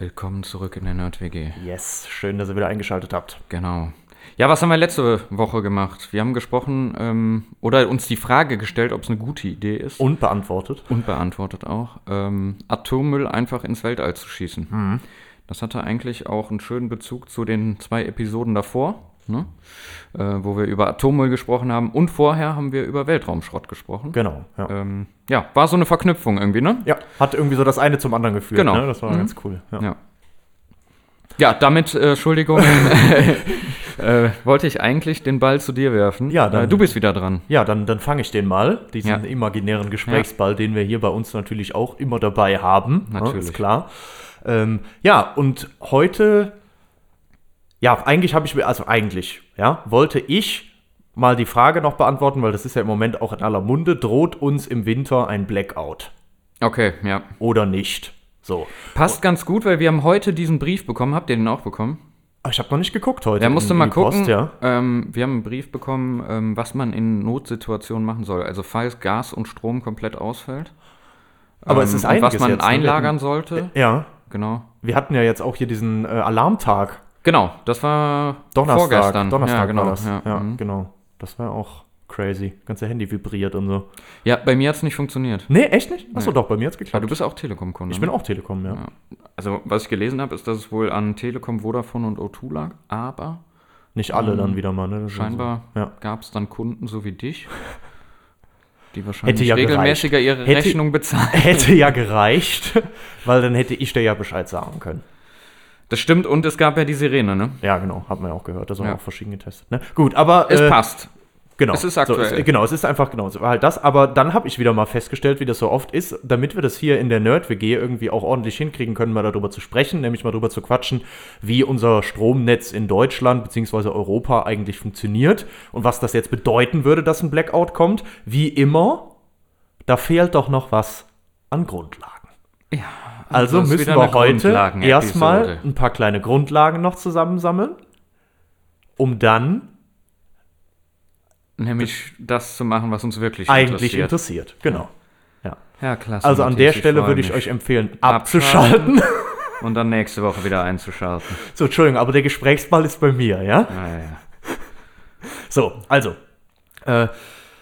Willkommen zurück in der Nerd-WG. Yes, schön, dass ihr wieder eingeschaltet habt. Genau. Ja, was haben wir letzte Woche gemacht? Wir haben gesprochen ähm, oder uns die Frage gestellt, ob es eine gute Idee ist. Und beantwortet. Und beantwortet auch, ähm, Atommüll einfach ins Weltall zu schießen. Mhm. Das hatte eigentlich auch einen schönen Bezug zu den zwei Episoden davor, ne? äh, wo wir über Atommüll gesprochen haben. Und vorher haben wir über Weltraumschrott gesprochen. Genau. Ja. Ähm, ja, war so eine Verknüpfung irgendwie, ne? ja, hat irgendwie so das eine zum anderen geführt. Genau. Ne? Das war Mhm. ganz cool. Ja. Ja. Ja, damit, äh, Entschuldigung, äh, wollte ich eigentlich den Ball zu dir werfen. Ja, dann- äh, du bist wieder dran. Ja, dann, dann fange ich den mal, diesen Ja. imaginären Gesprächsball, den wir hier bei uns natürlich auch immer dabei haben. ne, Natürlich. ist klar. Ähm, ja, und heute, ja, eigentlich habe ich mir, also eigentlich, ja, wollte ich mal die Frage noch beantworten, weil das ist ja im Moment auch in aller Munde, droht uns im Winter ein Blackout Okay, ja. oder nicht? So. Passt ganz gut, weil wir haben heute diesen Brief bekommen. Habt ihr den auch bekommen? Aber ich habe noch nicht geguckt heute. Der musste mal die Post, gucken. ja. ähm, wir haben einen Brief bekommen, ähm, was man in Notsituationen machen soll. Also falls Gas und Strom komplett ausfällt. Aber ähm, es ist und einiges was man jetzt, ne? Einlagern hatten- sollte. Ja, Genau. wir hatten ja jetzt auch hier diesen äh, Alarmtag. Genau, das war Donnerstag. vorgestern. Donnerstag ja, genau. war das. Ja, Ja, mhm. genau. Das war auch crazy. Ganze Handy vibriert und so. ja, bei mir hat es nicht funktioniert. Nee, echt nicht? Achso, Nee. doch, bei mir hat's Aber geklappt. du bist auch Telekom-Kunde. ich bin ne? auch Telekom, ja. Ja. Also, was ich gelesen habe, ist, dass es wohl an Telekom, Vodafone und O2 lag. Aber Nicht alle dann wieder mal, ne? Das Ähm, scheinbar So. Ja. gab es dann Kunden so wie dich, die wahrscheinlich Hätte ja regelmäßiger gereicht. ihre Hätte- Rechnung bezahlen. Hätte ja gereicht, weil dann hätte ich dir ja Bescheid sagen können. Das stimmt, und es gab ja die Sirene, ne? Ja, genau, hat man ja auch gehört. Das haben Ja. wir auch verschieden getestet. Ne? Gut, aber. Es äh, passt. Genau. Es ist aktuell. So, es, genau, es ist einfach genau so halt das. Aber dann habe ich wieder mal festgestellt, wie das so oft ist, damit wir das hier in der Nerd-WG irgendwie auch ordentlich hinkriegen können, mal darüber zu sprechen, nämlich mal darüber zu quatschen, wie unser Stromnetz in Deutschland bzw. Europa eigentlich funktioniert und was das jetzt bedeuten würde, dass ein Blackout kommt. Wie immer, da fehlt doch noch was an Grundlagen. Ja. Also müssen wir heute erstmal ein paar kleine Grundlagen noch zusammensammeln, um dann Nämlich das zu machen, was uns wirklich eigentlich interessiert. interessiert. Genau. Ja. Ja, klasse. Also an der Stelle würde ich euch empfehlen, abzuschalten. Und dann nächste Woche wieder einzuschalten. so, Entschuldigung, aber der Gesprächsball ist bei mir, ja? Ja, ja. So, also. Äh,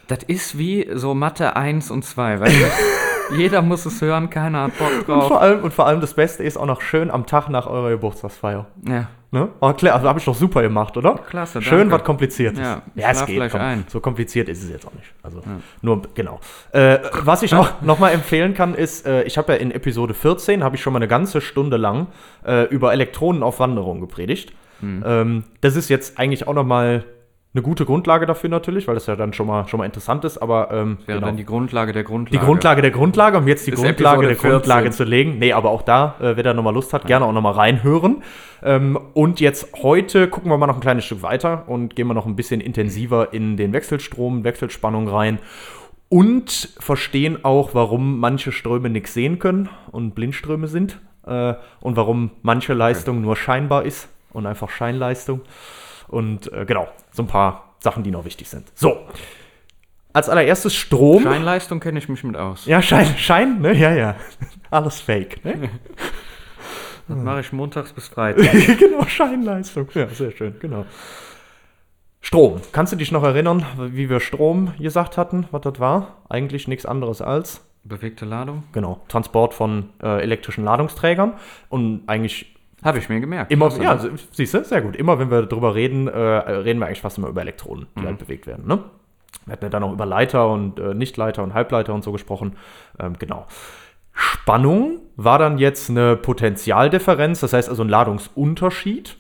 Das ist wie so Mathe 1 und 2, weil jeder muss es hören, keiner hat Bock und, drauf. vor allem, und vor allem das Beste ist auch noch schön am Tag nach eurer Geburtstagsfeier. Ja, Ne? Oh, klar, also habe ich doch super gemacht, oder? Klasse, Schön, danke. was kompliziertes. Ja, ja es geht. Komm. ein. So kompliziert ist es jetzt auch nicht. Also nur, genau. Äh, was ich auch nochmal empfehlen kann, ist, äh, ich habe ja in Episode 14, habe ich schon mal eine ganze Stunde lang äh, über Elektronen auf Wanderung gepredigt. Hm. Ähm, das ist jetzt eigentlich auch nochmal eine gute Grundlage dafür natürlich, weil das ja dann schon mal, schon mal interessant ist, aber ähm, wäre genau. dann die Grundlage der Die Grundlage. Grundlage der Grundlage, um jetzt die Ist Grundlage der 14. Grundlage zu legen. Nee, aber auch da, äh, wer da nochmal Lust hat, gerne auch nochmal reinhören. Ähm, und jetzt heute gucken wir mal noch ein kleines Stück weiter und gehen wir noch ein bisschen intensiver in den Wechselstrom, Wechselspannung rein. Und verstehen auch, warum manche Ströme nichts sehen können und Blindströme sind. Äh, und warum manche Leistung nur scheinbar ist und einfach Scheinleistung. Und äh, genau, so ein paar Sachen, die noch wichtig sind. So. Als allererstes Strom. Scheinleistung kenne ich mich mit aus. Ja, Schein, Schein, ne? Ja, ja. Alles fake, ne? Das mache ich montags bis Freitag. genau, Scheinleistung. Ja, sehr schön, genau. Strom. Kannst du dich noch erinnern, wie wir Strom gesagt hatten, was das war? Eigentlich nichts anderes als, Bewegte Ladung? genau, Transport von äh, elektrischen Ladungsträgern. Und eigentlich Habe ich mir gemerkt. immer, ja, ne? siehst du, sehr gut. Immer wenn wir darüber reden, äh, reden wir eigentlich fast immer über Elektronen, die Mhm. halt bewegt werden, ne? Wir hatten ja dann auch über Leiter und äh, Nichtleiter und Halbleiter und so gesprochen. Ähm, genau. Spannung war dann jetzt eine Potentialdifferenz, das heißt also ein Ladungsunterschied.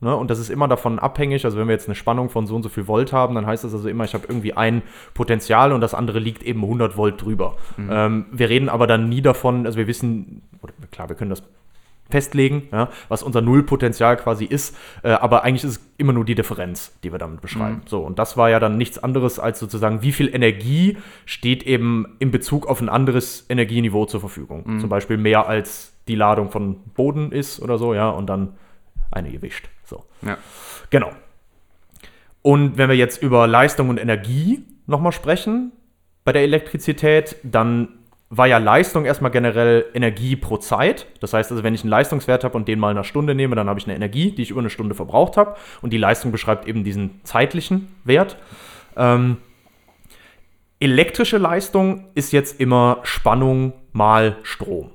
Ne? Und das ist immer davon abhängig, also wenn wir jetzt eine Spannung von so und so viel Volt haben, dann heißt das also immer, ich habe irgendwie ein Potenzial und das andere liegt eben 100 Volt drüber. Ähm, wir reden aber dann nie davon, also wir wissen, oder klar, wir können das festlegen, ja, was unser Nullpotenzial quasi ist. Äh, aber eigentlich ist es immer nur die Differenz, die wir damit beschreiben. So, und das war ja dann nichts anderes als sozusagen, wie viel Energie steht eben in Bezug auf ein anderes Energieniveau zur Verfügung. Zum Beispiel mehr als die Ladung von Boden ist oder so, ja, und dann eine Gewicht. So. Ja. Genau. Und wenn wir jetzt über Leistung und Energie nochmal sprechen bei der Elektrizität, dann war ja Leistung erstmal generell Energie pro Zeit. Das heißt also, wenn ich einen Leistungswert habe und den mal in einer Stunde nehme, dann habe ich eine Energie, die ich über eine Stunde verbraucht habe. Und die Leistung beschreibt eben diesen zeitlichen Wert. Ähm, elektrische Leistung ist jetzt immer Spannung mal Strom.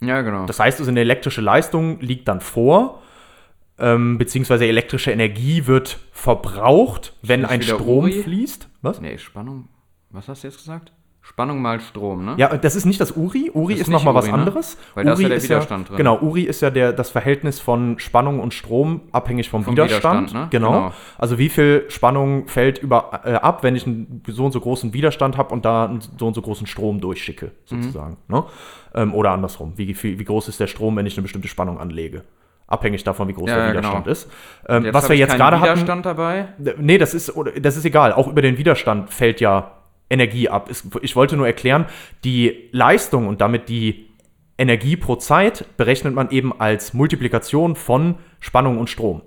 Ja, genau. Das heißt also, eine elektrische Leistung liegt dann vor, ähm, beziehungsweise elektrische Energie wird verbraucht, wenn ein Strom Uri? fließt. Was? nee, Spannung. Was hast du jetzt gesagt? Spannung mal Strom, ne? Ja, das ist nicht das Uri. Uri Das ist ist, nochmal was Uri, ne? anderes. Weil da ist Uri ja der Widerstand drin. Genau, Uri ist ja der, das Verhältnis von Spannung und Strom abhängig vom, Vom Widerstand. Widerstand, ne? genau. Genau. Also wie viel Spannung fällt über, äh, ab, wenn ich einen so und so großen Widerstand habe und da einen so und so großen Strom durchschicke, sozusagen. Ne? Ähm, oder andersrum. Wie, viel, wie groß ist der Strom, wenn ich eine bestimmte Spannung anlege? Abhängig davon, wie groß Ja, der ja, Widerstand genau. ist. Ähm, was wir jetzt gerade hatten. Widerstand dabei. Nee, das ist, das ist egal. Auch über den Widerstand fällt ja Energie ab. Ich wollte nur erklären, die Leistung und damit die Energie pro Zeit berechnet man eben als Multiplikation von Spannung und Strom.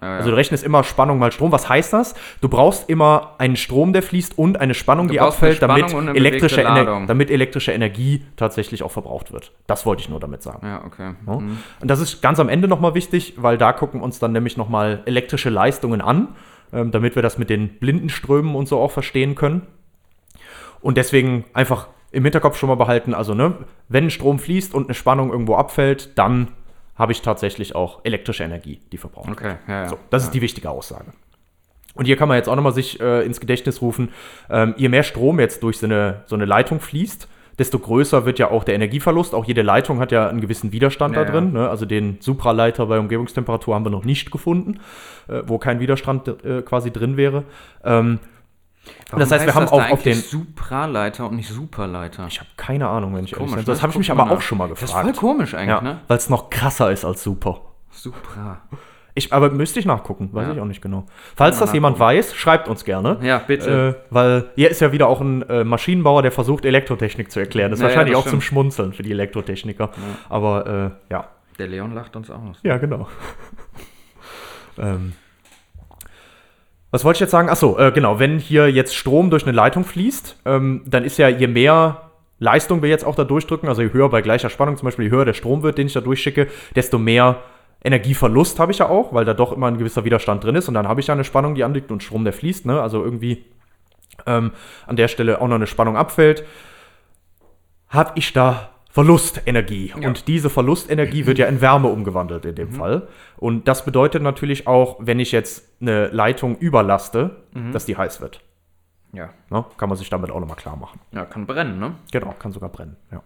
Ja, ja. Also du rechnest immer Spannung mal Strom. Was heißt das? Du brauchst immer einen Strom, der fließt und eine Spannung, Du die abfällt, damit elektrische, Ener damit elektrische Energie tatsächlich auch verbraucht wird. Das wollte ich nur damit sagen. ja, okay. Ja. Mhm. Und das ist ganz am Ende nochmal wichtig, weil da gucken wir uns dann nämlich nochmal elektrische Leistungen an, ähm, damit wir das mit den Blindenströmen und so auch verstehen können. Und deswegen einfach im Hinterkopf schon mal behalten, also ne, wenn Strom fließt und eine Spannung irgendwo abfällt, dann habe ich tatsächlich auch elektrische Energie, die verbraucht wird. Okay, ja, ja. So, das ist die wichtige Aussage. Und hier kann man jetzt auch nochmal sich äh, ins Gedächtnis rufen, ähm, je mehr Strom jetzt durch so eine, so eine Leitung fließt, desto größer wird ja auch der Energieverlust. Auch jede Leitung hat ja einen gewissen Widerstand Ja, da drin. Ne? Also den Supraleiter bei Umgebungstemperatur haben wir noch nicht gefunden, äh, wo kein Widerstand äh, quasi drin wäre. Ähm, Warum das heißt, wir haben auch auf den. Supraleiter und nicht Superleiter. Ich habe keine Ahnung, wenn ich ehrlich Komisch, bin. ne? Das habe ich mich aber mal auch nach. schon mal Das ist voll gefragt. komisch eigentlich, Ja, ne? weil es noch krasser ist als Super. Supra. Ich, aber müsste ich nachgucken, weiß Ja. ich auch nicht genau. Falls das jemand weiß, schreibt uns gerne. Ja, bitte. Äh, weil hier ist ja wieder auch ein äh, Maschinenbauer, der versucht, Elektrotechnik zu erklären. Das ist Ja, wahrscheinlich das auch zum stimmt. Schmunzeln für die Elektrotechniker. Aber äh, ja. Der Leon lacht uns aus. Ja, genau. ähm. Was wollte ich jetzt sagen? Achso, äh, genau. Wenn hier jetzt Strom durch eine Leitung fließt, ähm, dann ist ja, je mehr Leistung wir jetzt auch da durchdrücken, also je höher bei gleicher Spannung, zum Beispiel je höher der Strom wird, den ich da durchschicke, desto mehr Energieverlust habe ich ja auch, weil da doch immer ein gewisser Widerstand drin ist und dann habe ich ja eine Spannung, die anliegt und Strom, der fließt, ne? Also irgendwie ähm, an der Stelle auch noch eine Spannung abfällt, habe ich da Verlustenergie. Ja. Und diese Verlustenergie wird ja in Wärme umgewandelt in dem Fall. Und das bedeutet natürlich auch, wenn ich jetzt eine Leitung überlaste, dass die heiß wird. Ja. Ne? Kann man sich damit auch nochmal klar machen. Ja, kann brennen, ne? Genau, kann sogar brennen, ja.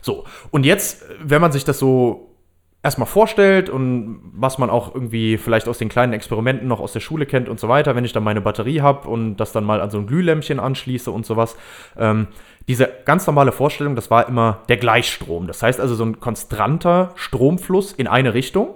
So, und jetzt, wenn man sich das so erstmal vorstellt und was man auch irgendwie vielleicht aus den kleinen Experimenten noch aus der Schule kennt und so weiter, wenn ich dann meine Batterie habe und das dann mal an so ein Glühlämpchen anschließe und sowas, ähm, diese ganz normale Vorstellung, das war immer der Gleichstrom. Das heißt also so ein konstanter Stromfluss in eine Richtung.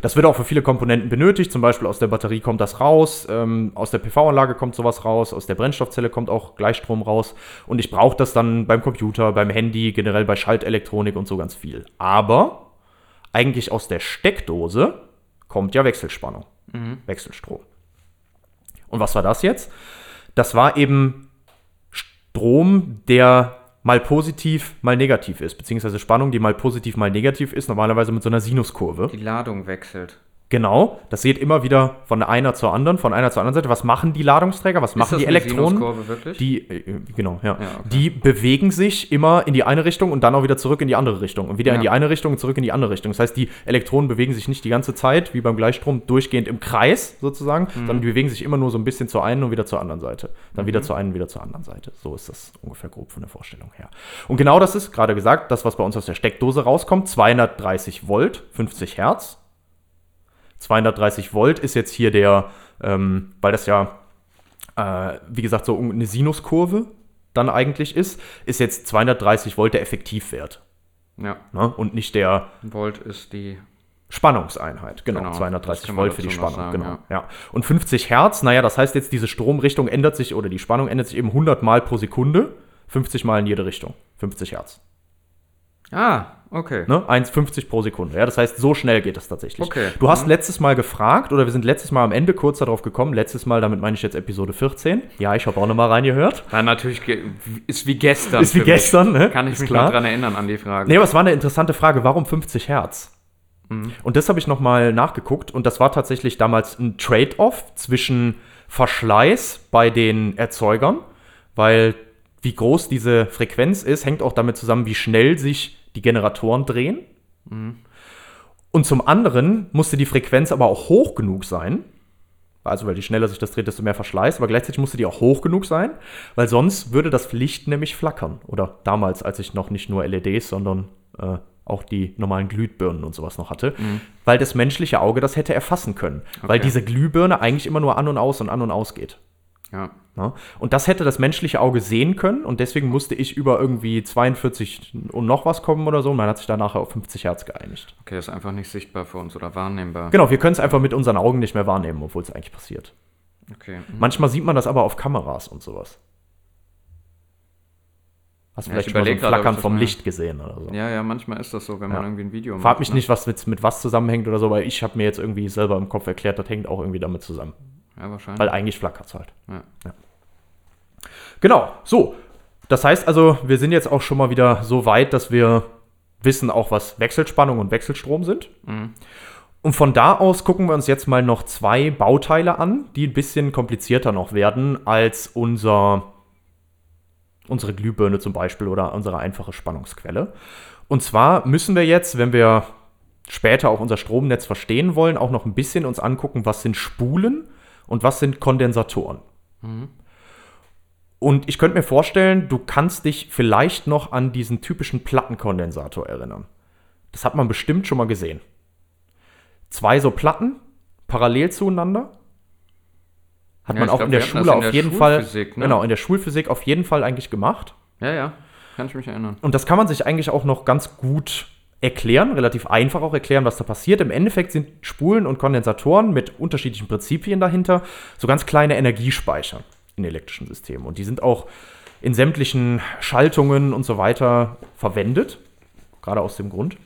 Das wird auch für viele Komponenten benötigt. Zum Beispiel aus der Batterie kommt das raus, ähm, aus der PV-Anlage kommt sowas raus, aus der Brennstoffzelle kommt auch Gleichstrom raus. Und ich brauche das dann beim Computer, beim Handy, generell bei Schaltelektronik und so ganz viel. Aber eigentlich aus der Steckdose kommt ja Wechselspannung, Wechselstrom. Und was war das jetzt? Das war eben Strom, der mal positiv, mal negativ ist, beziehungsweise Spannung, die mal positiv, mal negativ ist, normalerweise mit so einer Sinuskurve. Die Ladung wechselt. Genau, das geht immer wieder von einer zur anderen, von einer zur anderen Seite. Was machen die Ladungsträger? Was machen die Elektronen? Die, äh, genau, ja. Ja, okay. Die bewegen sich immer in die eine Richtung und dann auch wieder zurück in die andere Richtung. Und wieder in Ja. die eine Richtung und zurück in die andere Richtung. Das heißt, die Elektronen bewegen sich nicht die ganze Zeit, wie beim Gleichstrom, durchgehend im Kreis sozusagen, Mhm. sondern die bewegen sich immer nur so ein bisschen zur einen und wieder zur anderen Seite. Dann wieder zur einen, wieder zur anderen Seite. So ist das ungefähr grob von der Vorstellung her. Und genau das ist, gerade gesagt, das, was bei uns aus der Steckdose rauskommt, 230 Volt, 50 Hertz. 230 Volt ist jetzt hier der, ähm, weil das ja, äh, wie gesagt, so eine Sinuskurve dann eigentlich ist, ist jetzt 230 Volt der Effektivwert. Ja. Ne? Und nicht der Volt ist die. Spannungseinheit. Genau, Genau, das 230 kann man Volt für die Spannung. sagen, genau. ja. Ja. Und 50 Hertz, naja, das heißt jetzt, diese Stromrichtung ändert sich oder die Spannung ändert sich eben 100 Mal pro Sekunde. 50 Mal in jede Richtung. 50 Hertz. Ah, okay. Ne? 1,50 pro Sekunde. Ja, das heißt, so schnell geht das tatsächlich. Okay. Du hast letztes Mal gefragt, oder wir sind letztes Mal am Ende kurz darauf gekommen, letztes Mal, damit meine ich jetzt Episode 14. Ja, ich habe auch nochmal reingehört. Dann natürlich ist wie gestern. Ist wie gestern, ne? Kann ich Ist mich klar. noch dran erinnern an die Frage. Nee, aber es war eine interessante Frage. Warum 50 Hertz? Und das habe ich nochmal nachgeguckt. Und das war tatsächlich damals ein Trade-off zwischen Verschleiß bei den Erzeugern, weil wie groß diese Frequenz ist, hängt auch damit zusammen, wie schnell sich die Generatoren drehen. Und zum anderen musste die Frequenz aber auch hoch genug sein. Also, weil je schneller sich das dreht, desto mehr Verschleiß. Aber gleichzeitig musste die auch hoch genug sein, weil sonst würde das Licht nämlich flackern. Oder damals, als ich noch nicht nur LEDs, sondern äh, auch die normalen Glühbirnen und sowas noch hatte. Weil das menschliche Auge das hätte erfassen können. Weil Okay. diese Glühbirne eigentlich immer nur an und aus und an und aus geht. Ja. Ne? Und das hätte das menschliche Auge sehen können und deswegen musste ich über irgendwie 42 und noch was kommen oder so. Und man hat sich dann nachher auf 50 Hertz geeinigt. Okay, ist einfach nicht sichtbar für uns oder wahrnehmbar. Genau, wir können es einfach mit unseren Augen nicht mehr wahrnehmen, obwohl es eigentlich passiert. Okay. mhm. Manchmal sieht man das aber auf Kameras und sowas. Hast du Ja, ich vielleicht schon mal so ein Flackern das vom Licht gesehen oder so. Ja, ja, manchmal ist das so, wenn man Ja. irgendwie ein Video Frag mich ne? nicht, was mit, mit was zusammenhängt oder so, weil ich habe mir jetzt irgendwie selber im Kopf erklärt, das hängt auch irgendwie damit zusammen. Ja, wahrscheinlich. Weil eigentlich flackert es halt. ja. Genau, so. Das heißt also, wir sind jetzt auch schon mal wieder so weit, dass wir wissen auch, was Wechselspannung und Wechselstrom sind. Und von da aus gucken wir uns jetzt mal noch zwei Bauteile an, die ein bisschen komplizierter noch werden als unser, unsere Glühbirne zum Beispiel oder unsere einfache Spannungsquelle. Und zwar müssen wir jetzt, wenn wir später auch unser Stromnetz verstehen wollen, auch noch ein bisschen uns angucken, was sind Spulen und was sind Kondensatoren. Und ich könnte mir vorstellen, du kannst dich vielleicht noch an diesen typischen Plattenkondensator erinnern. Das hat man bestimmt schon mal gesehen. Zwei so Platten parallel zueinander. Hat Ja, man auch glaub, in der Schule in auf der jeden Fall, ne? genau, in der Schulphysik auf jeden Fall eigentlich gemacht. ja, ja, kann ich mich erinnern. Und das kann man sich eigentlich auch noch ganz gut erklären, relativ einfach auch erklären, was da passiert. Im Endeffekt sind Spulen und Kondensatoren mit unterschiedlichen Prinzipien dahinter so ganz kleine Energiespeicher in elektrischen Systemen. Und die sind auch in sämtlichen Schaltungen und so weiter verwendet, gerade aus dem Grund.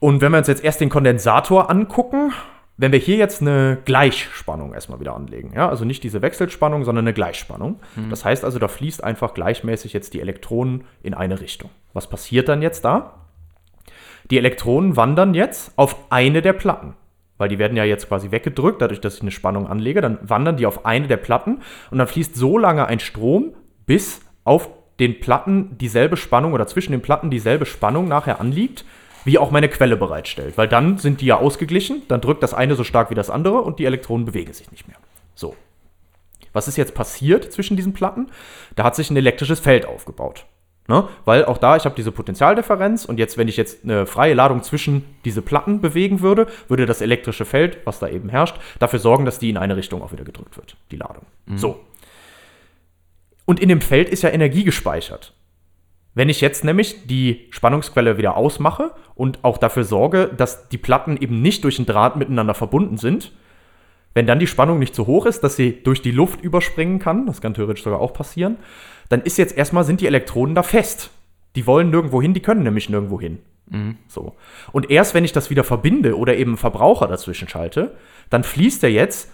Und wenn wir uns jetzt erst den Kondensator angucken, wenn wir hier jetzt eine Gleichspannung erstmal wieder anlegen, ja, also nicht diese Wechselspannung, sondern eine Gleichspannung. Das heißt also, da fließt einfach gleichmäßig jetzt die Elektronen in eine Richtung. Was passiert dann jetzt da? Die Elektronen wandern jetzt auf eine der Platten, weil die werden ja jetzt quasi weggedrückt, dadurch, dass ich eine Spannung anlege, dann wandern die auf eine der Platten und dann fließt so lange ein Strom, bis auf den Platten dieselbe Spannung oder zwischen den Platten dieselbe Spannung nachher anliegt, wie auch meine Quelle bereitstellt. Weil dann sind die ja ausgeglichen, dann drückt das eine so stark wie das andere und die Elektronen bewegen sich nicht mehr. So. Was ist jetzt passiert zwischen diesen Platten? Da hat sich ein elektrisches Feld aufgebaut. Ne? Weil auch da, ich habe diese Potentialdifferenz und jetzt, wenn ich jetzt eine freie Ladung zwischen diese Platten bewegen würde, würde das elektrische Feld, was da eben herrscht, dafür sorgen, dass die in eine Richtung auch wieder gedrückt wird, die Ladung. So. Und in dem Feld ist ja Energie gespeichert. Wenn ich jetzt nämlich die Spannungsquelle wieder ausmache und auch dafür sorge, dass die Platten eben nicht durch einen Draht miteinander verbunden sind, wenn dann die Spannung nicht so hoch ist, dass sie durch die Luft überspringen kann, das kann theoretisch sogar auch passieren, dann ist jetzt erstmal, sind die Elektronen da fest. Die wollen nirgendwo hin, die können nämlich nirgendwo hin. So. Und erst wenn ich das wieder verbinde oder eben einen Verbraucher dazwischen schalte, dann fließt er jetzt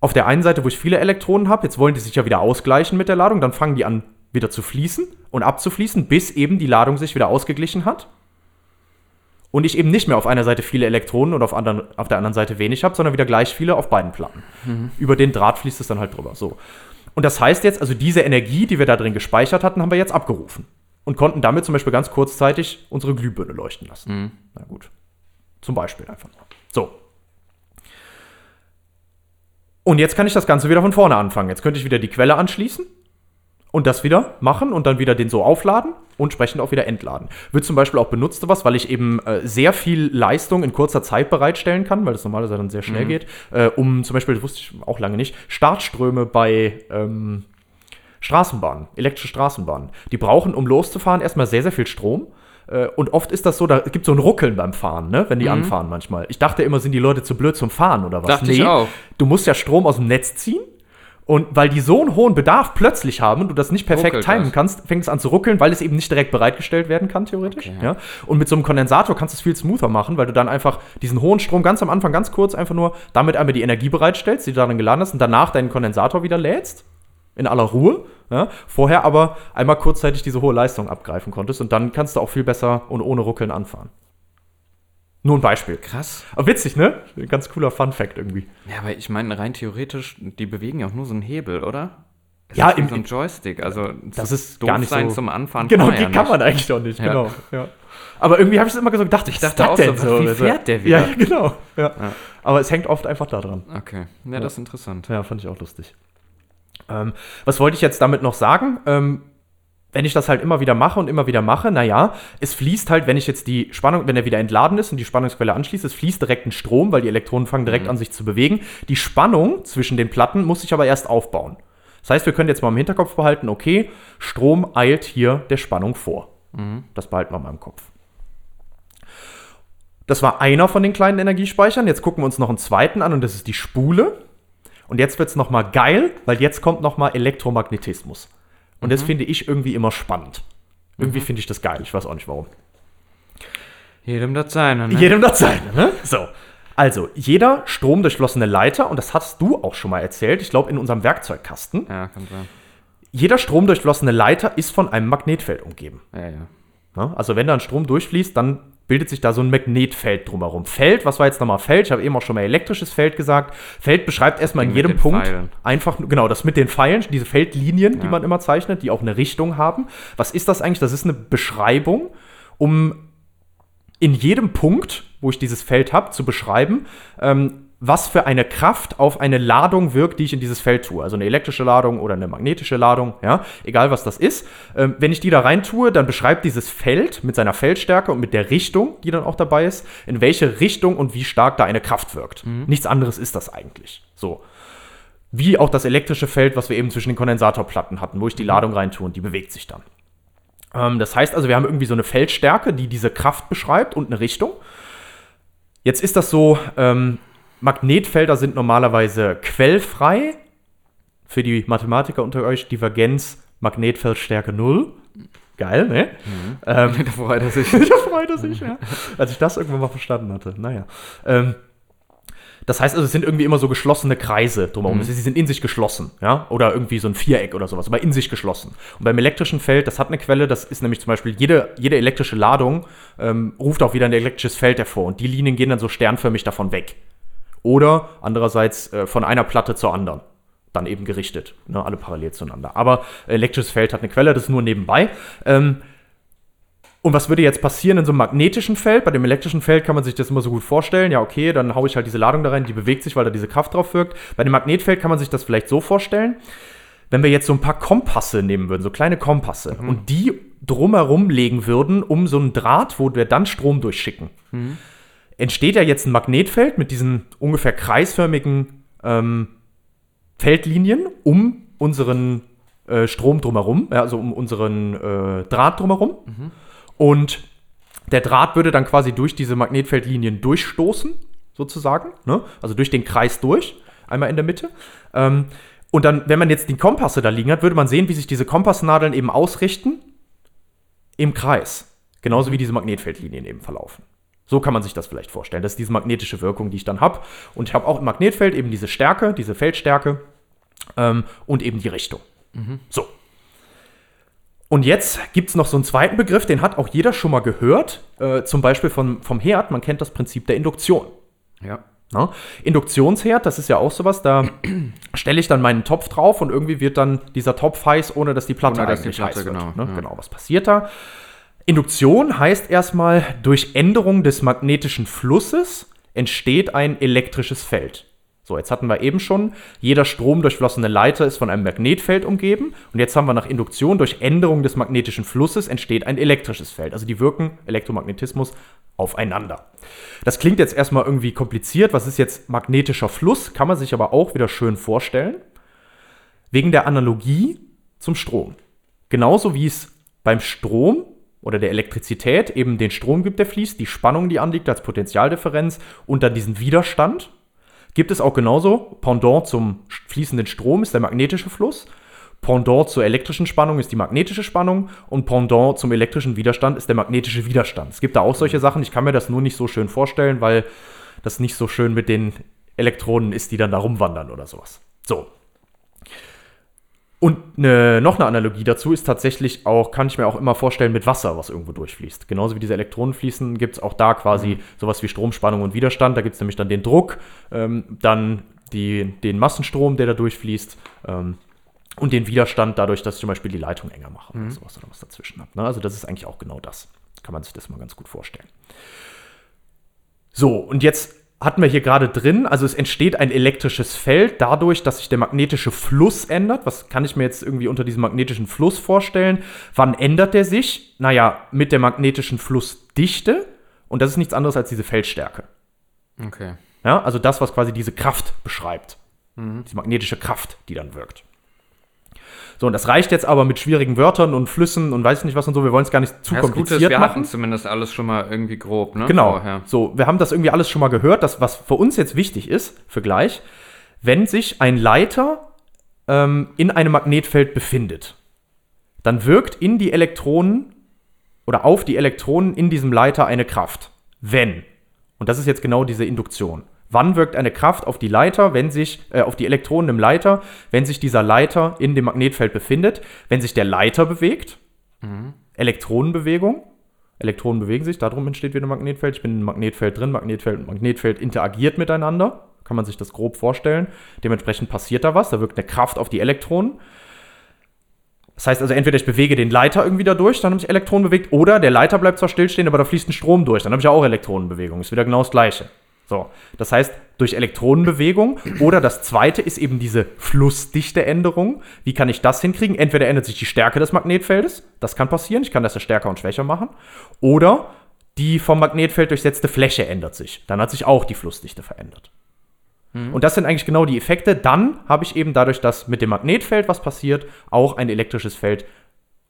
auf der einen Seite, wo ich viele Elektronen habe, jetzt wollen die sich ja wieder ausgleichen mit der Ladung, dann fangen die an wieder zu fließen und abzufließen, bis eben die Ladung sich wieder ausgeglichen hat. Und ich eben nicht mehr auf einer Seite viele Elektronen und auf, anderen, auf der anderen Seite wenig habe, sondern wieder gleich viele auf beiden Platten. Über den Draht fließt es dann halt drüber. So. Und das heißt jetzt, also diese Energie, die wir da drin gespeichert hatten, haben wir jetzt abgerufen. Und konnten damit zum Beispiel ganz kurzzeitig unsere Glühbirne leuchten lassen. Na gut. Zum Beispiel einfach. So. Und jetzt kann ich das Ganze wieder von vorne anfangen. Jetzt könnte ich wieder die Quelle anschließen und das wieder machen und dann wieder den so aufladen und entsprechend auch wieder entladen. Wird zum Beispiel auch benutzt was, weil ich eben äh, sehr viel Leistung in kurzer Zeit bereitstellen kann, weil das normalerweise dann sehr schnell geht, äh, um zum Beispiel, das wusste ich auch lange nicht, Startströme bei ähm, Straßenbahnen, elektrische Straßenbahnen. Die brauchen, um loszufahren, erstmal sehr, sehr viel Strom. Äh, und oft ist das so, da gibt es so ein Ruckeln beim Fahren, ne? wenn die anfahren manchmal. Ich dachte immer, sind die Leute zu blöd zum Fahren oder was? Dachte ich auch. Du musst ja Strom aus dem Netz ziehen. Und weil die so einen hohen Bedarf plötzlich haben und du das nicht perfekt Ruckelt timen das. kannst, fängt es an zu ruckeln, weil es eben nicht direkt bereitgestellt werden kann, theoretisch. Okay. Ja? Und mit so einem Kondensator kannst du es viel smoother machen, weil du dann einfach diesen hohen Strom ganz am Anfang ganz kurz einfach nur damit einmal die Energie bereitstellst, die du dann geladen hast und danach deinen Kondensator wieder lädst. In aller Ruhe. Ja? Vorher aber einmal kurzzeitig diese hohe Leistung abgreifen konntest und dann kannst du auch viel besser und ohne Ruckeln anfahren. Nur ein Beispiel. Krass. Aber witzig, ne? Ein ganz cooler Fun-Fact irgendwie. Ja, aber ich meine, rein theoretisch, die bewegen ja auch nur so einen Hebel, oder? Es Ja, im- so ein Joystick. Also, Das so ist gar nicht sein so- zum Anfahren. Genau, die ja kann man eigentlich doch nicht, Ja. genau. Ja. Aber irgendwie habe ich es immer so gedacht, ich dachte auch so, wie fährt der wieder? Ja, genau. Ja. Aber es hängt oft einfach da dran. Okay, ja, das ist interessant. Ja, fand ich auch lustig. Ähm, was wollte ich jetzt damit noch sagen? Ähm, wenn ich das halt immer wieder mache und immer wieder mache, naja, es fließt halt, wenn ich jetzt die Spannung, wenn er wieder entladen ist und die Spannungsquelle anschließt, es fließt direkt ein Strom, weil die Elektronen fangen direkt an sich zu bewegen. Die Spannung zwischen den Platten muss sich aber erst aufbauen. Das heißt, wir können jetzt mal im Hinterkopf behalten, okay, Strom eilt hier der Spannung vor. Das behalten wir mal im Kopf. Das war einer von den kleinen Energiespeichern. Jetzt gucken wir uns noch einen zweiten an und das ist die Spule. Und jetzt wird es nochmal geil, weil jetzt kommt nochmal Elektromagnetismus. Und das finde ich irgendwie immer spannend. Irgendwie finde ich das geil. Ich weiß auch nicht warum. Jedem das seine, ne? Jedem das seine, ne? So. Also, jeder stromdurchflossene Leiter, und das hast du auch schon mal erzählt, ich glaube in unserem Werkzeugkasten, Ja, kann sein. jeder stromdurchflossene Leiter ist von einem Magnetfeld umgeben. Ja, ja. Ne? Also wenn da ein Strom durchfließt, dann bildet sich da so ein Magnetfeld drumherum. Feld, was war jetzt nochmal Feld? Ich habe eben auch schon mal elektrisches Feld gesagt. Feld beschreibt erstmal in jedem Punkt Pfeilen. einfach, nur- genau, das mit den Pfeilen, diese Feldlinien, die Ja. man immer zeichnet, die auch eine Richtung haben. Was ist das eigentlich? Das ist eine Beschreibung, um in jedem Punkt, wo ich dieses Feld habe, zu beschreiben, ähm, was für eine Kraft auf eine Ladung wirkt, die ich in dieses Feld tue. Also eine elektrische Ladung oder eine magnetische Ladung, ja, egal was das ist. Ähm, wenn ich die da rein tue, dann beschreibt dieses Feld mit seiner Feldstärke und mit der Richtung, die dann auch dabei ist, in welche Richtung und wie stark da eine Kraft wirkt. Nichts anderes ist das eigentlich. So. Wie auch das elektrische Feld, was wir eben zwischen den Kondensatorplatten hatten, wo ich die Ladung rein tue und die bewegt sich dann. Ähm, das heißt also, wir haben irgendwie so eine Feldstärke, die diese Kraft beschreibt und eine Richtung. Jetzt ist das so, ähm, Magnetfelder sind normalerweise quellfrei. Für die Mathematiker unter euch Divergenz Magnetfeldstärke 0. Geil, ne? Ähm, Da freut er sich. da freut er sich, ja. Als ich das irgendwann mal verstanden hatte. Naja. Ähm, das heißt also, es sind irgendwie immer so geschlossene Kreise drumherum. Sie sind in sich geschlossen, ja. Oder irgendwie so ein Viereck oder sowas, aber in sich geschlossen. Und beim elektrischen Feld, das hat eine Quelle, das ist nämlich zum Beispiel jede, jede elektrische Ladung ähm, ruft auch wieder ein elektrisches Feld hervor. Und die Linien gehen dann so sternförmig davon weg. Oder andererseits äh, von einer Platte zur anderen. Dann eben gerichtet, ne, alle parallel zueinander. Aber elektrisches Feld hat eine Quelle, das ist nur nebenbei. Ähm, und was würde jetzt passieren in so einem magnetischen Feld? Bei dem elektrischen Feld kann man sich das immer so gut vorstellen. Ja, okay, dann haue ich halt diese Ladung da rein, die bewegt sich, weil da diese Kraft drauf wirkt. Bei dem Magnetfeld kann man sich das vielleicht so vorstellen, wenn wir jetzt so ein paar Kompasse nehmen würden, so kleine Kompasse, und die drumherum legen würden, um so einen Draht, wo wir dann Strom durchschicken. Entsteht ja jetzt ein Magnetfeld mit diesen ungefähr kreisförmigen ähm, Feldlinien um unseren äh, Strom drumherum, ja, also um unseren äh, Draht drumherum. Und der Draht würde dann quasi durch diese Magnetfeldlinien durchstoßen, sozusagen, ne? also durch den Kreis durch, einmal in der Mitte. Ähm, und dann, wenn man jetzt die Kompasse da liegen hat, würde man sehen, wie sich diese Kompassnadeln eben ausrichten im Kreis. Genauso wie diese Magnetfeldlinien eben verlaufen. So kann man sich das vielleicht vorstellen. Das ist diese magnetische Wirkung, die ich dann habe. Und ich habe auch im Magnetfeld eben diese Stärke, diese Feldstärke ähm, und eben die Richtung. So. Und jetzt gibt es noch so einen zweiten Begriff, den hat auch jeder schon mal gehört, äh, zum Beispiel von, vom Herd. Man kennt das Prinzip der Induktion. Ja. Ne? Induktionsherd, das ist ja auch sowas, da stelle ich dann meinen Topf drauf und irgendwie wird dann dieser Topf heiß, ohne dass die Platte Ohne, dass die Platte, heiß wird. genau, Ne? ja. Genau, was passiert da? Induktion heißt erstmal, durch Änderung des magnetischen Flusses entsteht ein elektrisches Feld. So, jetzt hatten wir eben schon, jeder stromdurchflossene Leiter ist von einem Magnetfeld umgeben. Und jetzt haben wir nach Induktion, durch Änderung des magnetischen Flusses entsteht ein elektrisches Feld. Also die wirken, Elektromagnetismus, aufeinander. Das klingt jetzt erstmal irgendwie kompliziert. Was ist jetzt magnetischer Fluss? Kann man sich aber auch wieder schön vorstellen. Wegen der Analogie zum Strom. Genauso wie es beim Strom oder der Elektrizität eben den Strom gibt, der fließt, die Spannung, die anliegt als Potentialdifferenz und dann diesen Widerstand. Gibt es auch genauso. Pendant zum fließenden Strom ist der magnetische Fluss. Pendant zur elektrischen Spannung ist die magnetische Spannung und Pendant zum elektrischen Widerstand ist der magnetische Widerstand. Es gibt da auch solche Sachen, ich kann mir das nur nicht so schön vorstellen, weil das nicht so schön mit den Elektronen ist, die dann da rumwandern oder sowas. So. Und eine, noch eine Analogie dazu ist tatsächlich auch, kann ich mir auch immer vorstellen, mit Wasser, was irgendwo durchfließt. Genauso wie diese Elektronen fließen, gibt es auch da quasi mhm. sowas wie Stromspannung und Widerstand. Da gibt es nämlich dann den Druck, ähm, dann die, den Massenstrom, der da durchfließt. Ähm, und den Widerstand dadurch, dass ich zum Beispiel die Leitung enger mache mhm. oder sowas oder was dazwischen habe. Ne? Also das ist eigentlich auch genau das. Kann man sich das mal ganz gut vorstellen. So, und jetzt hatten wir hier gerade drin, also es entsteht ein elektrisches Feld dadurch, dass sich der magnetische Fluss ändert. Was kann ich mir jetzt irgendwie unter diesem magnetischen Fluss vorstellen? Wann ändert der sich? Naja, mit der magnetischen Flussdichte. Und das ist nichts anderes als diese Feldstärke. Okay. Ja, also das, was quasi diese Kraft beschreibt. Mhm. Diese magnetische Kraft, die dann wirkt. So, und das reicht jetzt aber mit schwierigen Wörtern und Flüssen und weiß nicht was und so. Wir wollen es gar nicht zu ja, kompliziert ist, wir machen. hatten zumindest alles schon mal irgendwie grob, ne? Genau. Vorher. So, wir haben das irgendwie alles schon mal gehört. Das, was für uns jetzt wichtig ist, für gleich, wenn sich ein Leiter ähm, in einem Magnetfeld befindet, dann wirkt in die Elektronen oder auf die Elektronen in diesem Leiter eine Kraft. Wenn. Und das ist jetzt genau diese Induktion. Wann wirkt eine Kraft auf die Leiter, wenn sich, äh, auf die Elektronen im Leiter, wenn sich dieser Leiter in dem Magnetfeld befindet? Wenn sich der Leiter bewegt, mhm. Elektronenbewegung, Elektronen bewegen sich, darum entsteht wieder ein Magnetfeld. Ich bin im Magnetfeld drin, Magnetfeld und Magnetfeld interagiert miteinander. Kann man sich das grob vorstellen. Dementsprechend passiert da was, da wirkt eine Kraft auf die Elektronen. Das heißt also, entweder ich bewege den Leiter irgendwie da durch, dann habe ich Elektronen bewegt, oder der Leiter bleibt zwar stillstehen, aber da fließt ein Strom durch, dann habe ich auch Elektronenbewegung. Ist wieder genau das Gleiche. So, das heißt, durch Elektronenbewegung oder das zweite ist eben diese Flussdichteänderung. Wie kann ich das hinkriegen? Entweder ändert sich die Stärke des Magnetfeldes, das kann passieren, ich kann das ja stärker und schwächer machen, oder die vom Magnetfeld durchsetzte Fläche ändert sich. Dann hat sich auch die Flussdichte verändert. Mhm. Und das sind eigentlich genau die Effekte. Dann habe ich eben dadurch, dass mit dem Magnetfeld was passiert, auch ein elektrisches Feld,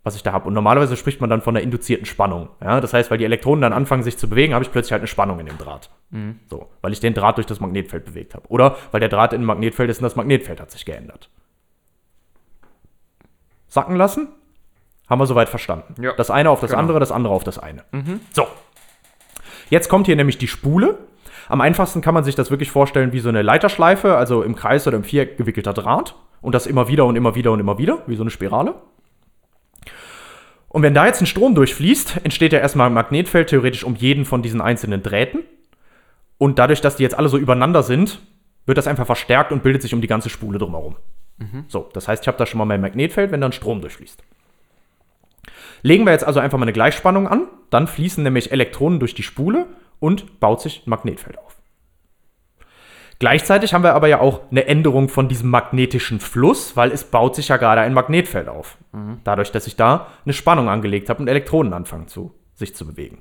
was ich da habe. Und normalerweise spricht man dann von einer induzierten Spannung. Ja? Das heißt, weil die Elektronen dann anfangen, sich zu bewegen, habe ich plötzlich halt eine Spannung in dem Draht. Mhm. So, weil ich den Draht durch das Magnetfeld bewegt habe. Oder weil der Draht in dem Magnetfeld ist und das Magnetfeld hat sich geändert. Sacken lassen? Haben wir soweit verstanden. Ja. Das eine auf das genau. andere, das andere auf das eine. Mhm. So. Jetzt kommt hier nämlich die Spule. Am einfachsten kann man sich das wirklich vorstellen wie so eine Leiterschleife, also im Kreis oder im Viereck gewickelter Draht. Und das immer wieder und immer wieder und immer wieder, wie so eine Spirale. Und wenn da jetzt ein Strom durchfließt, entsteht ja erstmal ein Magnetfeld theoretisch um jeden von diesen einzelnen Drähten. Und dadurch, dass die jetzt alle so übereinander sind, wird das einfach verstärkt und bildet sich um die ganze Spule drumherum. Mhm. So, das heißt, ich habe da schon mal mein Magnetfeld, wenn dann Strom durchfließt. Legen wir jetzt also einfach mal eine Gleichspannung an, dann fließen nämlich Elektronen durch die Spule und baut sich ein Magnetfeld auf. Gleichzeitig haben wir aber ja auch eine Änderung von diesem magnetischen Fluss, weil es baut sich ja gerade ein Magnetfeld auf. Mhm. Dadurch, dass ich da eine Spannung angelegt habe und Elektronen anfangen zu, sich zu bewegen.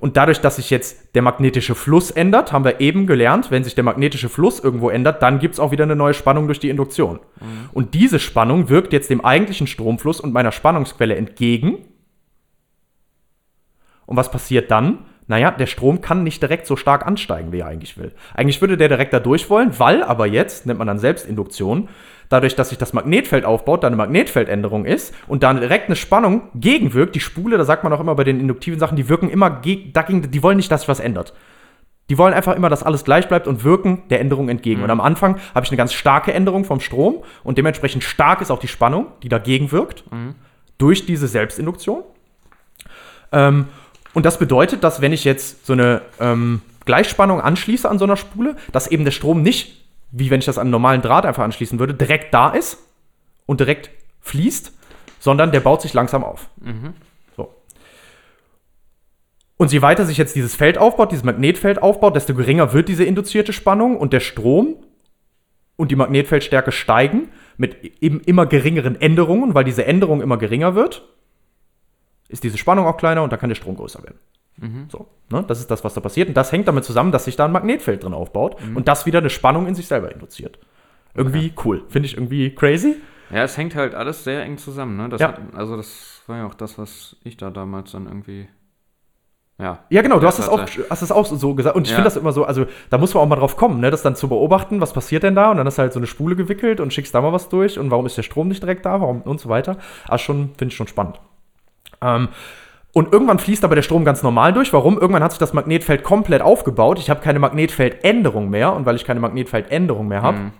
Und dadurch, dass sich jetzt der magnetische Fluss ändert, haben wir eben gelernt, wenn sich der magnetische Fluss irgendwo ändert, dann gibt es auch wieder eine neue Spannung durch die Induktion. Mhm. Und diese Spannung wirkt jetzt dem eigentlichen Stromfluss und meiner Spannungsquelle entgegen. Und was passiert dann? Naja, der Strom kann nicht direkt so stark ansteigen, wie er eigentlich will. Eigentlich würde der direkt da durch wollen, weil aber jetzt, nennt man dann Selbstinduktion, dadurch, dass sich das Magnetfeld aufbaut, da eine Magnetfeldänderung ist und da direkt eine Spannung gegenwirkt, die Spule, da sagt man auch immer bei den induktiven Sachen, die wirken immer dagegen, die wollen nicht, dass sich was ändert. Die wollen einfach immer, dass alles gleich bleibt und wirken der Änderung entgegen. Mhm. Und am Anfang habe ich eine ganz starke Änderung vom Strom und dementsprechend stark ist auch die Spannung, die dagegen wirkt, mhm. durch diese Selbstinduktion. Ähm, und das bedeutet, dass wenn ich jetzt so eine ähm, Gleichspannung anschließe an so einer Spule, dass eben der Strom nicht, wie wenn ich das an einen normalen Draht einfach anschließen würde, direkt da ist und direkt fließt, sondern der baut sich langsam auf. Mhm. So. Und je weiter sich jetzt dieses Feld aufbaut, dieses Magnetfeld aufbaut, desto geringer wird diese induzierte Spannung und der Strom und die Magnetfeldstärke steigen mit eben immer geringeren Änderungen, weil diese Änderung immer geringer wird ist diese Spannung auch kleiner und dann kann der Strom größer werden. Mhm. So, ne? Das ist das, was da passiert. Und das hängt damit zusammen, dass sich da ein Magnetfeld drin aufbaut mhm. und das wieder eine Spannung in sich selber induziert. Irgendwie okay. cool. Finde ich irgendwie crazy. Ja, es hängt halt alles sehr eng zusammen, ne? Das Ja. hat, also das war ja auch das, was ich da damals dann irgendwie. Ja. Ja, genau, du hast es auch, hast es auch so gesagt. Und ich Ja. finde das immer so, also da muss man auch mal drauf kommen, ne, das dann zu beobachten, was passiert denn da? Und dann hast du halt so eine Spule gewickelt und schickst da mal was durch und warum ist der Strom nicht direkt da, warum und so weiter. Also schon, finde ich schon spannend. Ähm, und irgendwann fließt aber der Strom ganz normal durch. Warum? Irgendwann hat sich das Magnetfeld komplett aufgebaut. Ich habe keine Magnetfeldänderung mehr und weil ich keine Magnetfeldänderung mehr habe, Mhm.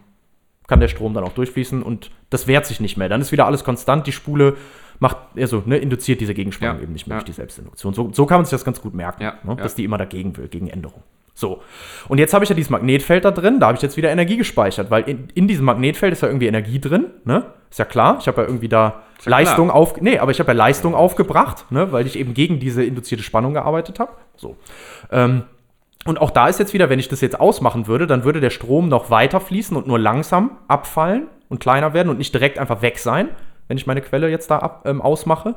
kann der Strom dann auch durchfließen und das wehrt sich nicht mehr. Dann ist wieder alles konstant. Die Spule macht, also, ne, induziert diese Gegenspannung Ja, eben nicht mehr ja. durch die Selbstinduktion. So, so kann man sich das ganz gut merken, Ja, ne, dass die immer dagegen will, gegen Änderung. So. Und jetzt habe ich ja dieses Magnetfeld da drin, da habe ich jetzt wieder Energie gespeichert, weil in, in diesem Magnetfeld ist ja irgendwie Energie drin, ne? Ist ja klar. Ich habe ja irgendwie da ja Leistung auf. Nee, aber ich habe ja Leistung aufgebracht, ne, weil ich eben gegen diese induzierte Spannung gearbeitet habe. So. Ähm, und auch da ist jetzt wieder, wenn ich das jetzt ausmachen würde, dann würde der Strom noch weiter fließen und nur langsam abfallen und kleiner werden und nicht direkt einfach weg sein, wenn ich meine Quelle jetzt da ab, ähm, ausmache.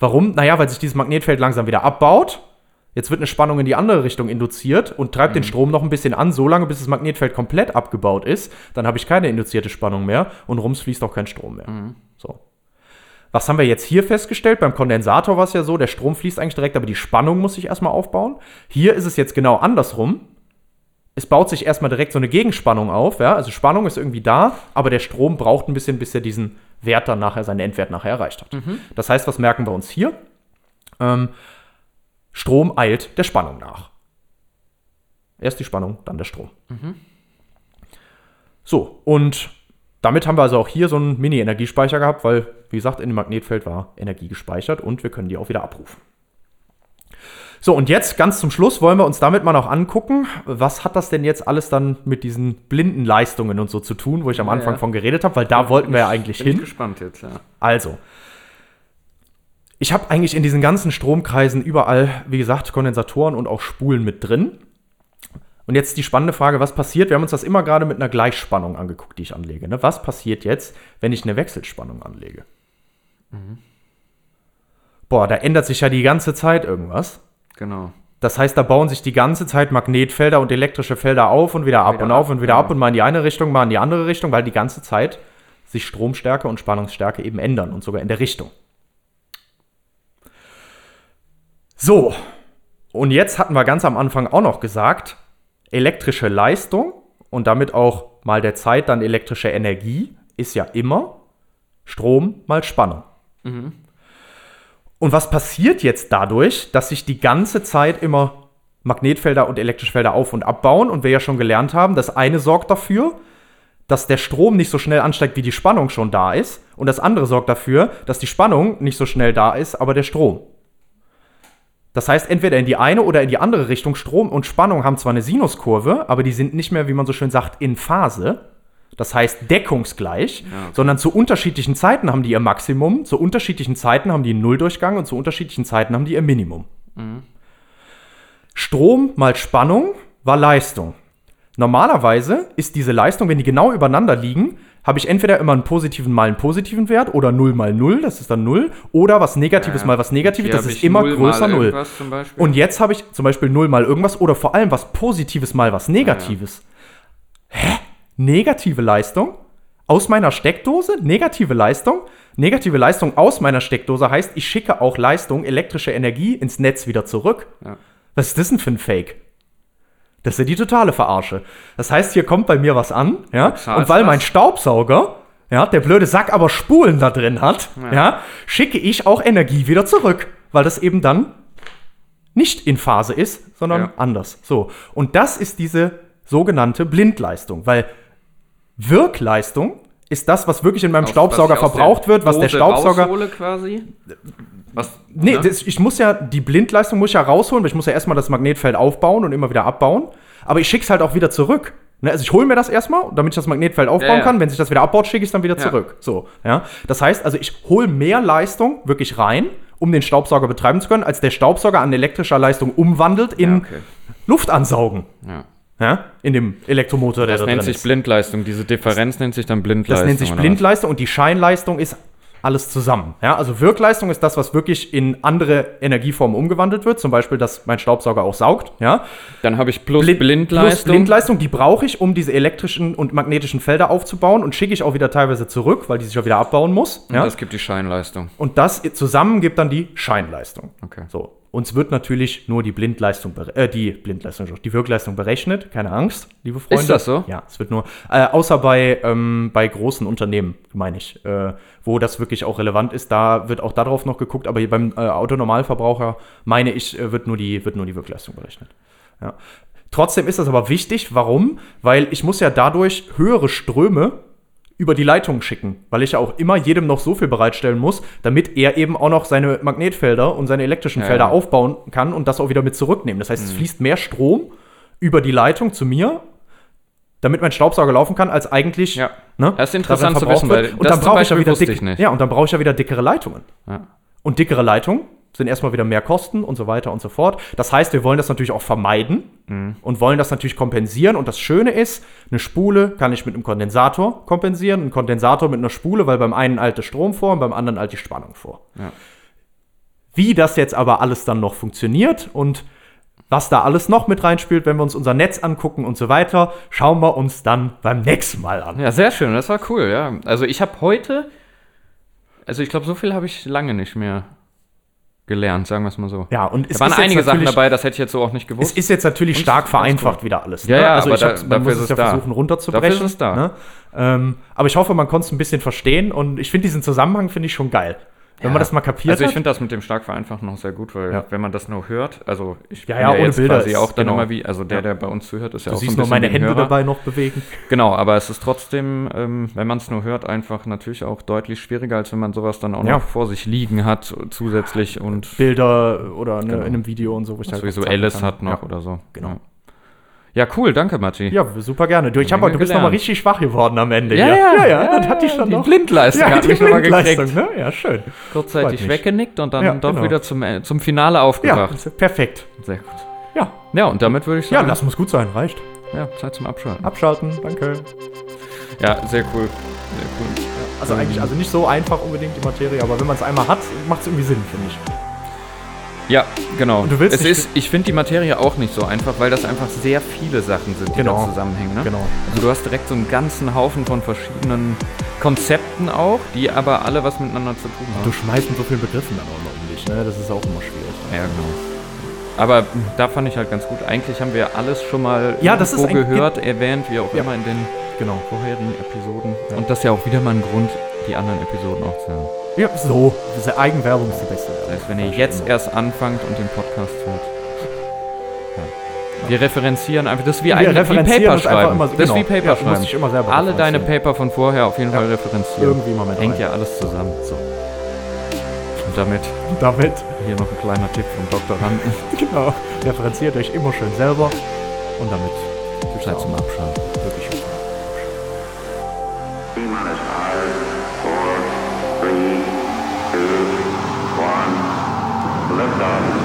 Warum? Naja, weil sich dieses Magnetfeld langsam wieder abbaut. Jetzt wird eine Spannung in die andere Richtung induziert und treibt den Strom noch ein bisschen an, so lange, bis das Magnetfeld komplett abgebaut ist. Dann habe ich keine induzierte Spannung mehr und rums fließt auch kein Strom mehr. So. Was haben wir jetzt hier festgestellt? Beim Kondensator war es ja so, der Strom fließt eigentlich direkt, aber die Spannung muss sich erstmal aufbauen. Hier ist es jetzt genau andersrum. Es baut sich erstmal direkt so eine Gegenspannung auf, ja? Also Spannung ist irgendwie da, aber der Strom braucht ein bisschen, bis er diesen Wert dann nachher, seinen Endwert nachher erreicht hat. Das heißt, was merken wir uns hier? Ähm, Strom eilt der Spannung nach. Erst die Spannung, dann der Strom. So, und damit haben wir also auch hier so einen Mini-Energiespeicher gehabt, weil, wie gesagt, in dem Magnetfeld war Energie gespeichert und wir können die auch wieder abrufen. So, und jetzt ganz zum Schluss wollen wir uns damit mal noch angucken, was hat das denn jetzt alles dann mit diesen blinden Leistungen und so zu tun, wo ich am Ja, Anfang ja. von geredet habe, weil da wollten wir ja eigentlich Bin ich hin. gespannt jetzt, ja. Also, ich habe eigentlich in diesen ganzen Stromkreisen überall, wie gesagt, Kondensatoren und auch Spulen mit drin. Und jetzt die spannende Frage, was passiert? Wir haben uns das immer gerade mit einer Gleichspannung angeguckt, die ich anlege. Ne? Was passiert jetzt, wenn ich eine Wechselspannung anlege? Boah, da ändert sich ja die ganze Zeit irgendwas. Genau. Das heißt, da bauen sich die ganze Zeit Magnetfelder und elektrische Felder auf und wieder ab Wieder und auf ab, und wieder genau. ab und mal in die eine Richtung, mal in die andere Richtung, weil die ganze Zeit sich Stromstärke und Spannungsstärke eben ändern und sogar in der Richtung. So, und jetzt hatten wir ganz am Anfang auch noch gesagt, elektrische Leistung und damit auch mal der Zeit dann elektrische Energie ist ja immer Strom mal Spannung. Und was passiert jetzt dadurch, dass sich die ganze Zeit immer Magnetfelder und elektrische Felder auf- und abbauen? Und wir ja schon gelernt haben, das eine sorgt dafür, dass der Strom nicht so schnell ansteigt, wie die Spannung schon da ist. Und das andere sorgt dafür, dass die Spannung nicht so schnell da ist, aber der Strom. Das heißt, entweder in die eine oder in die andere Richtung. Strom und Spannung haben zwar eine Sinuskurve, aber die sind nicht mehr, wie man so schön sagt, in Phase. Das heißt deckungsgleich, sondern zu unterschiedlichen Zeiten haben die ihr Maximum, zu unterschiedlichen Zeiten haben die einen Nulldurchgang und zu unterschiedlichen Zeiten haben die ihr Minimum. Strom mal Spannung war Leistung. Normalerweise ist diese Leistung, wenn die genau übereinander liegen, habe ich entweder immer einen positiven mal einen positiven Wert oder 0 mal 0, das ist dann 0, oder was Negatives Ja, mal was Negatives, das ist immer null größer mal 0. irgendwas zum Beispiel. Und jetzt habe ich zum Beispiel 0 mal irgendwas oder vor allem was Positives mal was Negatives. Hä? Negative Leistung? Aus meiner Steckdose? Negative Leistung? Negative Leistung aus meiner Steckdose heißt, ich schicke auch Leistung, elektrische Energie ins Netz wieder zurück. Ja. Was ist das denn für ein Fake? Das ist ja die totale Verarsche. Das heißt, hier kommt bei mir was an, ja, zahlst und weil was. mein Staubsauger, ja, der blöde Sack aber Spulen da drin hat, ja. schicke ich auch Energie wieder zurück, weil das eben dann nicht in Phase ist, sondern Ja. anders. So. Und das ist diese sogenannte Blindleistung, weil Wirkleistung ist das, was wirklich in meinem Aus- Staubsauger verbraucht wird, was der Staubsauger quasi. Was? Nee, ne? das, ich muss ja, die Blindleistung muss ich ja rausholen, weil ich muss ja erstmal das Magnetfeld aufbauen und immer wieder abbauen. Aber ich schicke es halt auch wieder zurück. Ne, also ich hole mir das erstmal, damit ich das Magnetfeld aufbauen Ja, ja. kann. Wenn sich das wieder abbaut, schicke ich es dann wieder Ja. zurück. So, ja. Das heißt, also ich hole mehr Leistung wirklich rein, um den Staubsauger betreiben zu können, als der Staubsauger an elektrischer Leistung umwandelt in okay. Luftansaugen. Ja. Ja, in dem Elektromotor, der Das da nennt drin sich ist. Blindleistung. Diese Differenz nennt sich dann Das Blindleistung. nennt sich? Blindleistung und die Scheinleistung ist alles zusammen. Ja, also Wirkleistung ist das, was wirklich in andere Energieformen umgewandelt wird. Zum Beispiel, dass mein Staubsauger auch saugt. Ja, Dann habe ich plus Blind- Blindleistung. Plus Blindleistung, die brauche ich, um diese elektrischen und magnetischen Felder aufzubauen und schicke ich auch wieder teilweise zurück, weil die sich auch wieder abbauen muss. Und Ja? das gibt die Scheinleistung. Und das zusammen gibt dann die Scheinleistung. Okay. So. Uns wird natürlich nur die Blindleistung, äh, die Blindleistung, die Wirkleistung berechnet. Keine Angst, liebe Freunde. Ist das so? Ja, es wird nur, äh, außer bei, ähm, bei großen Unternehmen, meine ich, äh, wo das wirklich auch relevant ist, da wird auch darauf noch geguckt, aber hier beim äh, Autonormalverbraucher, meine ich, äh, wird nur die, wird nur die Wirkleistung berechnet. Ja. Trotzdem ist das aber wichtig. Warum? Weil ich muss ja dadurch höhere Ströme über die Leitung schicken, weil ich ja auch immer jedem noch so viel bereitstellen muss, damit er eben auch noch seine Magnetfelder und seine elektrischen Ja, Felder ja. aufbauen kann und das auch wieder mit zurücknehmen. Das heißt, es fließt mehr Strom über die Leitung zu mir, damit mein Staubsauger laufen kann, als eigentlich. Ja. Ne, Das ist interessant zu wissen, weil und das dann brauche ich ja wieder dick, ich. Ja, und dann brauche ich ja wieder dickere Leitungen. Ja. Und dickere Leitungen sind erstmal wieder mehr Kosten und so weiter und so fort. Das heißt, wir wollen das natürlich auch vermeiden Mhm. und wollen das natürlich kompensieren. Und das Schöne ist, eine Spule kann ich mit einem Kondensator kompensieren, einen Kondensator mit einer Spule, weil beim einen der Strom vor und beim anderen die Spannung vor. Ja. Wie das jetzt aber alles dann noch funktioniert und was da alles noch mit reinspielt, wenn wir uns unser Netz angucken und so weiter, schauen wir uns dann beim nächsten Mal an. Ja, sehr schön, das war cool, ja. Also ich habe heute, also ich glaube, so viel habe ich lange nicht mehr gelernt, sagen wir es mal so. Ja, und Da waren einige Sachen dabei, das hätte ich jetzt so auch nicht Es gewusst. ist jetzt natürlich Und stark vereinfacht wieder alles. Ja, ne? ja, also aber ich da- man muss es es ja da. versuchen runterzubrechen. Dafür ist es da. Ne? Ähm, aber ich hoffe, man konnte es ein bisschen verstehen und ich finde diesen Zusammenhang finde ich schon geil. Wenn man das mal kapiert Also ich finde das mit dem stark vereinfachen noch sehr gut, weil Ja. wenn man das nur hört, also ich Ja, ja, ohne jetzt Bilder quasi auch dann genau. immer wie, also der, Ja. der bei uns zuhört, ist ja Du auch so siehst ein nur meine Hände Hörer. dabei noch bewegen. Genau, aber es ist trotzdem, ähm, wenn man es nur hört, einfach natürlich auch deutlich schwieriger, als wenn man sowas dann auch Ja. noch vor sich liegen hat zusätzlich und Bilder oder ne, Genau. in einem Video und so, wo ich was halt Visuelles zeigen hat noch Ja. oder so. genau. Ja. Ja, cool, danke, Matti. Ja, super gerne. Du, ich hab, du bist nochmal richtig schwach geworden am Ende. Ja, hier. ja, ja, ja, das hatte ich dann die noch. Blindleistung ja, hat die mich nochmal Blindleistung, gekriegt. ne? Ja, schön. Kurzzeitig weggenickt und dann Ja, doch genau. wieder zum, äh, zum Finale Ja, aufgebracht. perfekt. Sehr gut. Ja, Ja, und damit würde ich ja, sagen, lass muss gut sein, reicht. ja, Zeit zum Abschalten. Abschalten, danke. Ja, sehr cool. Sehr cool. Also eigentlich, also nicht so einfach unbedingt die Materie, aber wenn man es einmal hat, macht es irgendwie Sinn, finde ich. Ja, genau. Und du willst es ist, ich finde die Materie auch nicht so einfach, weil das einfach sehr viele Sachen sind, die Genau. da zusammenhängen. Ne? Genau. Also du hast direkt so einen ganzen Haufen von verschiedenen Konzepten auch, die aber alle was miteinander zu tun Du haben. schmeißt mit so vielen Begriffen dann auch noch um dich, ne? Das ist auch immer schwierig. Ja, genau. Aber da fand ich halt ganz gut. Eigentlich haben wir alles schon mal Ja, das ist gehört, erwähnt, wie auch Ja. immer in den Genau. vorherigen Episoden. Ja. Und das ist ja auch wieder mal ein Grund, die anderen Episoden auch zu hören. Ja, so. Diese Eigenwerbung ist die beste. Das heißt, wenn ihr jetzt erst anfangt und den Podcast hört. Ja. Wir referenzieren einfach, das ist wie, eigentlich wie Paper schreiben. immer- das genau. ist wie Paper Ja, schreiben. immer selber Alle deine. Paper von vorher auf jeden Ja. Fall referenzieren. Irgendwie mal mit Hängt rein. ja alles zusammen. So. Und damit Damit, hier noch ein kleiner Tipp vom Doktoranden. genau, referenziert euch immer schön selber und damit Zeit zum Abschalten. wirklich love.